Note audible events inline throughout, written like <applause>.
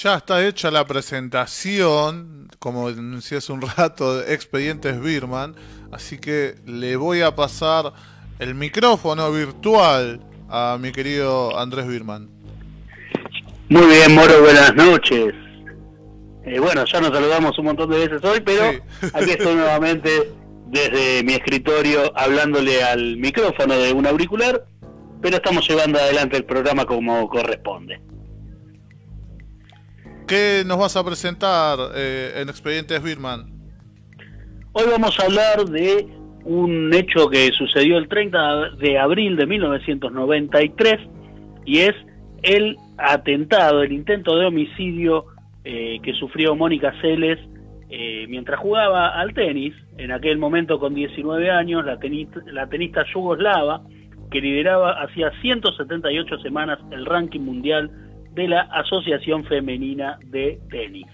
Ya está hecha la presentación, como decía hace un rato, de Expedientes Birman, así que le voy a pasar el micrófono virtual a mi querido Andrés Birman. Muy bien, Moro, buenas noches. Eh, bueno, ya nos saludamos un montón de veces hoy, pero aquí estoy nuevamente desde mi escritorio hablándole al micrófono de un auricular, pero estamos llevando adelante el programa como corresponde. ¿Qué nos vas a presentar eh, en Expedientes Birman? Hoy vamos a hablar de un hecho que sucedió el 30 de abril de 1993 y es el atentado, el intento de homicidio eh, que sufrió Mónica Celes eh, mientras jugaba al tenis, en aquel momento con 19 años, la tenista, la tenista yugoslava que lideraba hacía 178 semanas el ranking mundial de la Asociación Femenina de Tenis.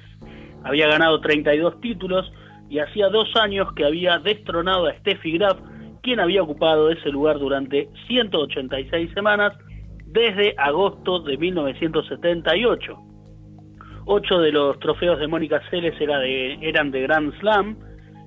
Había ganado 32 títulos y hacía dos años que había destronado a Steffi Graf, quien había ocupado ese lugar durante 186 semanas desde agosto de 1978. Ocho de los trofeos de Mónica Seles era de, eran de Grand Slam.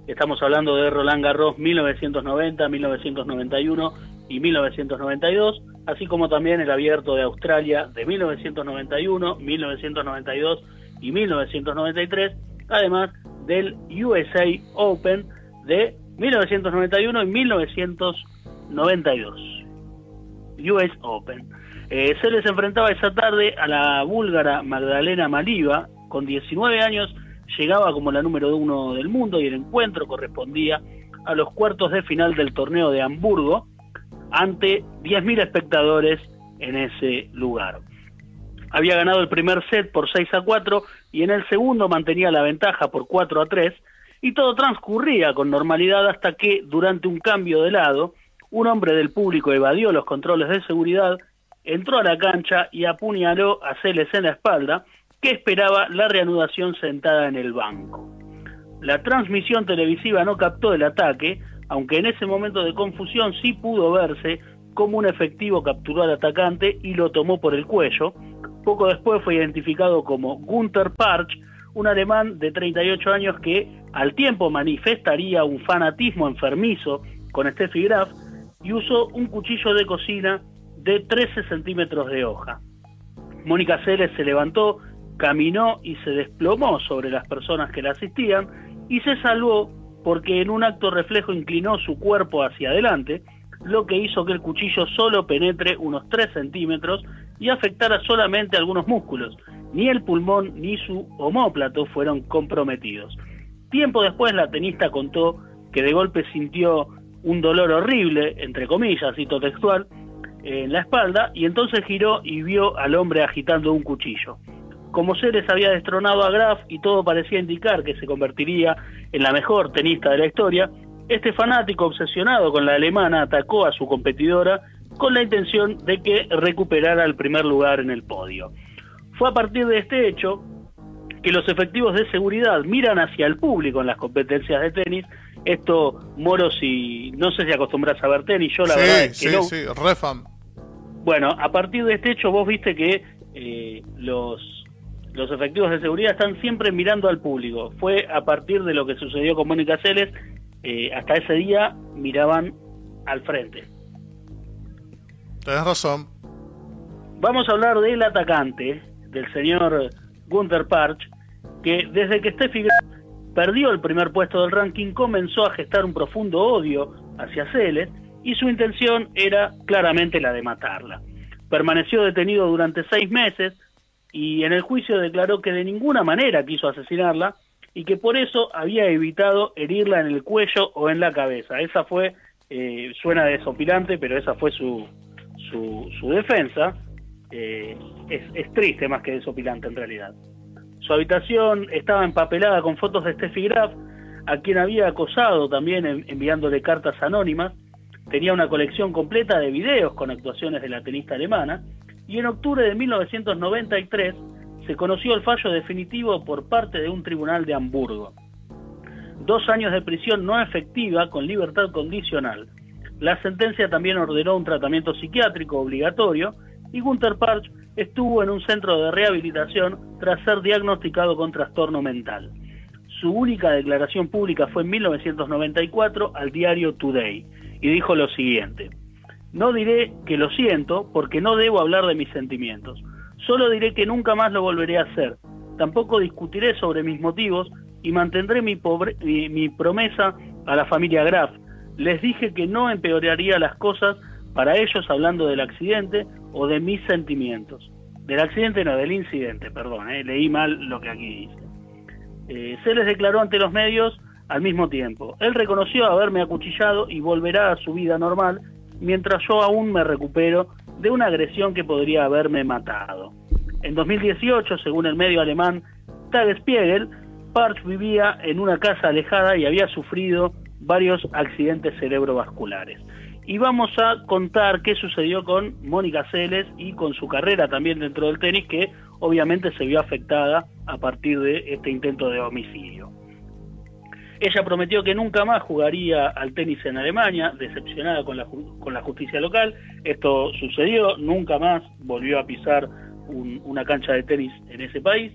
Estamos hablando de Roland Garros 1990, 1991 y 1992 así como también el Abierto de Australia de 1991, 1992 y 1993, además del USA Open de 1991 y 1992. US Open. Eh, se les enfrentaba esa tarde a la búlgara Magdalena Maliva, con 19 años llegaba como la número uno del mundo y el encuentro correspondía a los cuartos de final del torneo de Hamburgo, ante 10.000 espectadores en ese lugar. Había ganado el primer set por 6 a 4 y en el segundo mantenía la ventaja por 4 a 3 y todo transcurría con normalidad hasta que durante un cambio de lado un hombre del público evadió los controles de seguridad, entró a la cancha y apuñaló a Celes en la espalda que esperaba la reanudación sentada en el banco. La transmisión televisiva no captó el ataque, aunque en ese momento de confusión sí pudo verse como un efectivo capturó al atacante y lo tomó por el cuello. Poco después fue identificado como Gunther Parch, un alemán de 38 años que al tiempo manifestaría un fanatismo enfermizo con Steffi Graf y usó un cuchillo de cocina de 13 centímetros de hoja. Mónica Celes se levantó, caminó y se desplomó sobre las personas que la asistían y se salvó porque en un acto reflejo inclinó su cuerpo hacia adelante, lo que hizo que el cuchillo solo penetre unos 3 centímetros y afectara solamente algunos músculos. Ni el pulmón ni su homóplato fueron comprometidos. Tiempo después la tenista contó que de golpe sintió un dolor horrible, entre comillas, cito textual, en la espalda y entonces giró y vio al hombre agitando un cuchillo. Como Ceres había destronado a Graf y todo parecía indicar que se convertiría en la mejor tenista de la historia, este fanático obsesionado con la alemana atacó a su competidora con la intención de que recuperara el primer lugar en el podio. Fue a partir de este hecho que los efectivos de seguridad miran hacia el público en las competencias de tenis. Esto, Moro, si no sé si acostumbras a ver tenis, yo la verdad es que sí, no. Sí, refam. Bueno, a partir de este hecho vos viste que eh, los los efectivos de seguridad están siempre mirando al público. Fue a partir de lo que sucedió con Mónica Celes, eh, hasta ese día miraban al frente. Tenés razón. Vamos a hablar del atacante, del señor Gunther Parch, que desde que Steffi Graf perdió el primer puesto del ranking comenzó a gestar un profundo odio hacia Celes y su intención era claramente la de matarla. Permaneció detenido durante seis meses, y en el juicio declaró que de ninguna manera quiso asesinarla y que por eso había evitado herirla en el cuello o en la cabeza. Esa fue, eh, suena desopilante, pero esa fue su, su, su defensa. Eh, es, es, triste más que desopilante en realidad. Su habitación estaba empapelada con fotos de Steffi Graf, a quien había acosado también enviándole cartas anónimas. Tenía una colección completa de videos con actuaciones de la tenista alemana y en octubre de 1993 se conoció el fallo definitivo por parte de un tribunal de Hamburgo. Dos años de prisión no efectiva con libertad condicional. La sentencia también ordenó un tratamiento psiquiátrico obligatorio y Gunther Parch estuvo en un centro de rehabilitación tras ser diagnosticado con trastorno mental. Su única declaración pública fue en 1994 al diario Today y dijo lo siguiente, no diré que lo siento porque no debo hablar de mis sentimientos, solo diré que nunca más lo volveré a hacer, tampoco discutiré sobre mis motivos y mantendré mi, mi, promesa a la familia Graf. Les dije que no empeoraría las cosas para ellos hablando del accidente o de mis sentimientos. Del accidente no, del incidente, perdón, eh, leí mal lo que aquí dice. Eh, se les declaró ante los medios al mismo tiempo. Él reconoció haberme acuchillado y volverá a su vida normal mientras yo aún me recupero de una agresión que podría haberme matado. En 2018, según el medio alemán Tagespiegel, Parch vivía en una casa alejada y había sufrido varios accidentes cerebrovasculares. Y vamos a contar qué sucedió con Mónica Celes y con su carrera también dentro del tenis, que obviamente se vio afectada a partir de este intento de homicidio. Ella prometió que nunca más jugaría al tenis en Alemania, decepcionada con la, con la justicia local. Esto sucedió, nunca más volvió a pisar una cancha de tenis en ese país.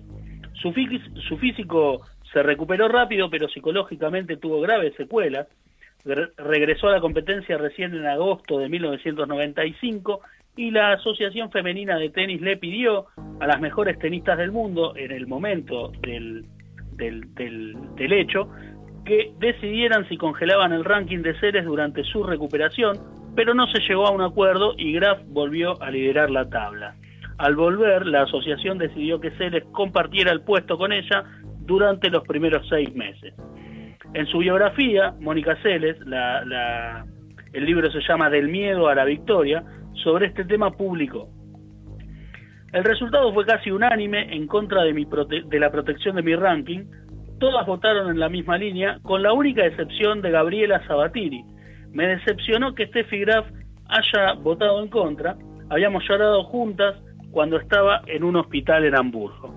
Su, físico se recuperó rápido, pero psicológicamente tuvo graves secuelas. regresó a la competencia recién en agosto de 1995 y la Asociación Femenina de Tenis le pidió a las mejores tenistas del mundo en el momento del, del, del, hecho que decidieran si congelaban el ranking de seres durante su recuperación, pero no se llegó a un acuerdo y Graf volvió a liderar la tabla. Al volver, la asociación decidió que Celes compartiera el puesto con ella durante los primeros seis meses. En su biografía, Mónica Celes, el libro se llama Del miedo a la victoria, sobre este tema público. El resultado fue casi unánime en contra de, mi de la protección de mi ranking. Todas votaron en la misma línea, con la única excepción de Gabriela Sabatini. Me decepcionó que Steffi Graf haya votado en contra. Habíamos llorado juntas cuando estaba en un hospital en Hamburgo.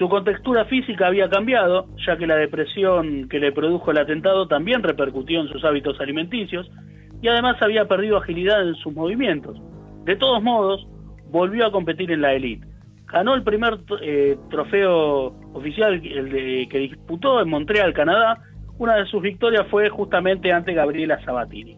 Su contextura física había cambiado, ya que la depresión que le produjo el atentado también repercutió en sus hábitos alimenticios, y además había perdido agilidad en sus movimientos. De todos modos, volvió a competir en la elite. Ganó el primer eh, trofeo oficial que disputó en Montreal, Canadá. Una de sus victorias fue justamente ante Gabriela Sabatini.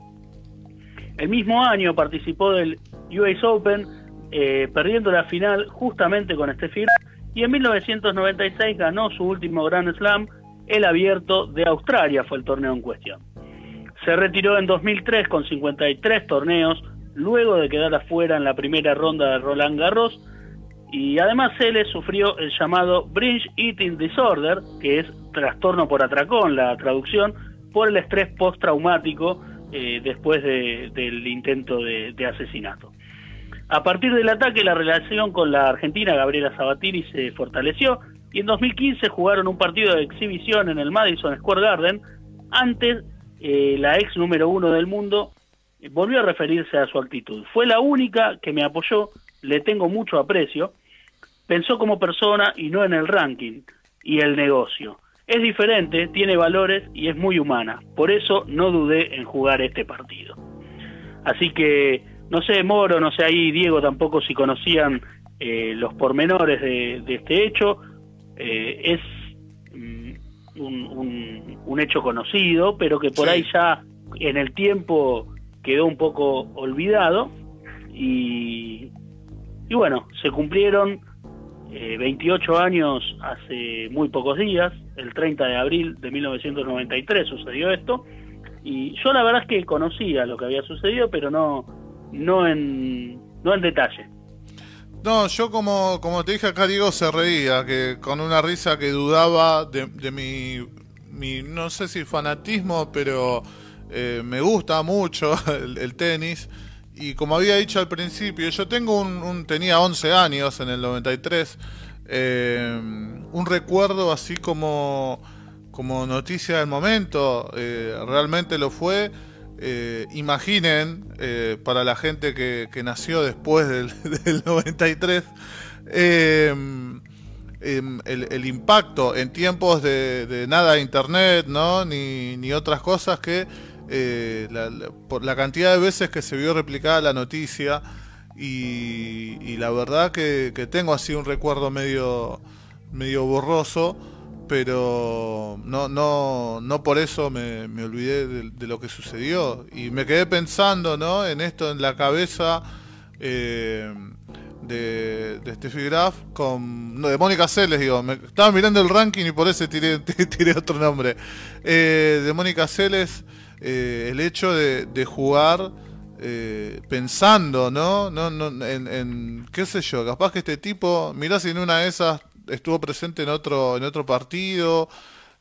El mismo año participó del US Open, eh, perdiendo la final justamente con Steffi y en 1996 ganó su último Grand Slam, el Abierto de Australia, fue el torneo en cuestión. Se retiró en 2003 con 53 torneos, luego de quedar afuera en la primera ronda de Roland Garros, y además él sufrió el llamado Bridge Eating Disorder, que es trastorno por atracón, la traducción, por el estrés postraumático eh, después del intento de, de, asesinato. A partir del ataque, la relación con la argentina Gabriela Sabatini se fortaleció y en 2015 jugaron un partido de exhibición en el Madison Square Garden antes eh, la ex número uno del mundo, eh, volvió a referirse a su actitud. Fue la única que me apoyó, le tengo mucho aprecio, pensó como persona y no en el ranking y el negocio. Es diferente, tiene valores y es muy humana. Por eso no dudé en jugar este partido. Así que, no sé, Moro, no sé ahí, Diego tampoco si conocían eh, los pormenores de, este hecho. es mm, un, hecho conocido, pero que por ahí ya en el tiempo quedó un poco olvidado y, y bueno, se cumplieron 28 eh, años hace muy pocos días, el 30 de abril de 1993 sucedió esto y yo la verdad es que conocía lo que había sucedido, pero no no en no en detalle. No, yo como, como te dije acá, Diego se reía, que con una risa que dudaba de, mi, no sé si fanatismo, pero eh, me gusta mucho <laughs> el, tenis. Y como había dicho al principio, yo tengo un, tenía 11 años en el 93, eh, un recuerdo así como, como noticia del momento, eh, realmente lo fue eh, imaginen, para la gente que, nació después del, <laughs> 93, em, em, el, impacto en tiempos de, nada de internet, ¿no? Ni, ni otras cosas que eh, por la cantidad de veces que se vio replicada la noticia y, la verdad que, tengo así un recuerdo medio, medio borroso, pero no, no, no por eso me, olvidé de, lo que sucedió y me quedé pensando ¿no? en esto en la cabeza. Eh, de, de Steffi Graf con. No, de Mónica Celes, digo. Me, estaba mirando el ranking y por eso tiré, <laughs> tiré otro nombre. Eh, de Mónica Celes, eh, el hecho de, jugar eh, pensando, ¿no? no, no en, qué sé yo, capaz que este tipo, mirá si en una de esas estuvo presente en otro, en otro partido.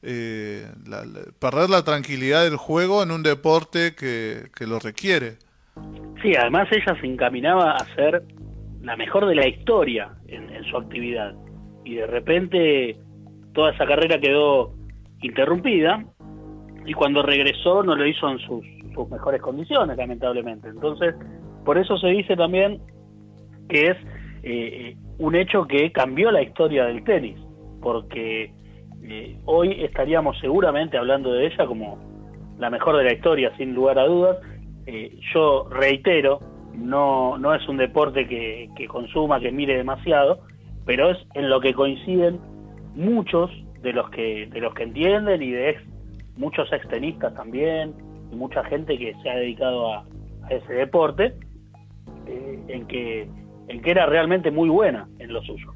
perder la tranquilidad del juego en un deporte que, que lo requiere. Sí, además ella se encaminaba a ser la mejor de la historia en, su actividad. Y de repente toda esa carrera quedó interrumpida y cuando regresó no lo hizo en sus, mejores condiciones, lamentablemente. Entonces, por eso se dice también que es eh, un hecho que cambió la historia del tenis, porque eh, hoy estaríamos seguramente hablando de ella como la mejor de la historia, sin lugar a dudas. Eh, yo reitero, no, no es un deporte que, consuma, que mire demasiado, pero es en lo que coinciden muchos de los que, de los que entienden y de muchos extenistas también, y mucha gente que se ha dedicado a, ese deporte, eh, en, que, en que era realmente muy buena en lo suyo.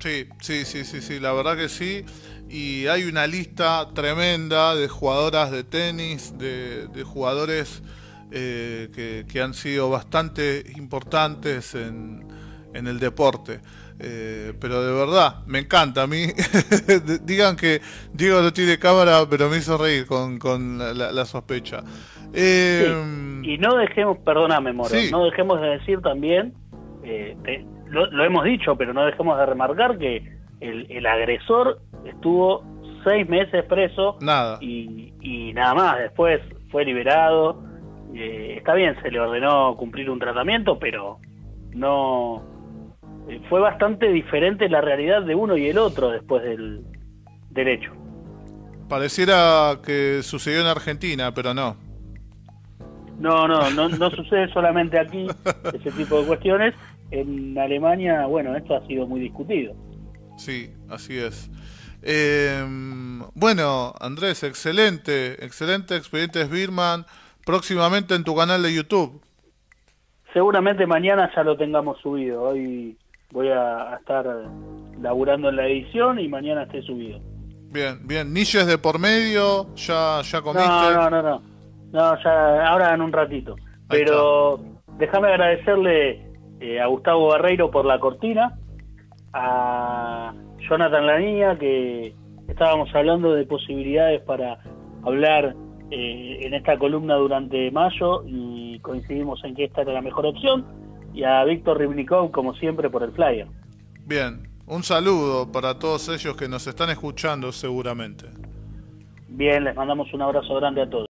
Sí, sí, sí, sí, sí, la verdad que sí. Y hay una lista tremenda de jugadoras de tenis, de, jugadores eh, que, han sido bastante importantes en, en el deporte. Eh, pero de verdad, me encanta. A mí, <laughs> digan que Diego no tiene cámara, pero me hizo reír con, con la, sospecha. Eh, y no dejemos, perdóname, Moro, no dejemos de decir también, lo, hemos dicho, pero no dejemos de remarcar que el, el agresor estuvo seis meses preso nada. Y, y nada más. Después fue liberado eh, está bien, se le ordenó cumplir un tratamiento, pero no eh, fue bastante diferente la realidad de uno y el otro después del, del hecho. Pareciera que sucedió en Argentina, pero no. No, no, no, no sucede solamente aquí <laughs> ese tipo de cuestiones. En Alemania, bueno, esto ha sido muy discutido. Sí, así es. Eh, bueno, Andrés, excelente, excelente expedientes Birman próximamente en tu canal de YouTube. Seguramente mañana ya lo tengamos subido. Hoy voy a estar laburando en la edición y mañana esté subido. Bien, bien. ¿Niches de por medio? ¿Ya, ya comiste? No, no, no, no. No, ya, ahora en un ratito. Pero déjame agradecerle eh, a Gustavo Barreiro por la cortina, a Jonathan Lanía, que estábamos hablando de posibilidades para hablar eh, en esta columna durante mayo y coincidimos en que esta era la mejor opción. Y a Víctor Ribnikov, como siempre, por el flyer. Bien, un saludo para todos ellos que nos están escuchando seguramente. Bien, les mandamos un abrazo grande a todos.